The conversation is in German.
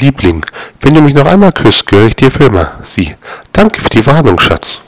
Liebling, wenn du mich noch einmal küsst, gehöre ich dir für immer. Sie. Danke für die Warnung, Schatz.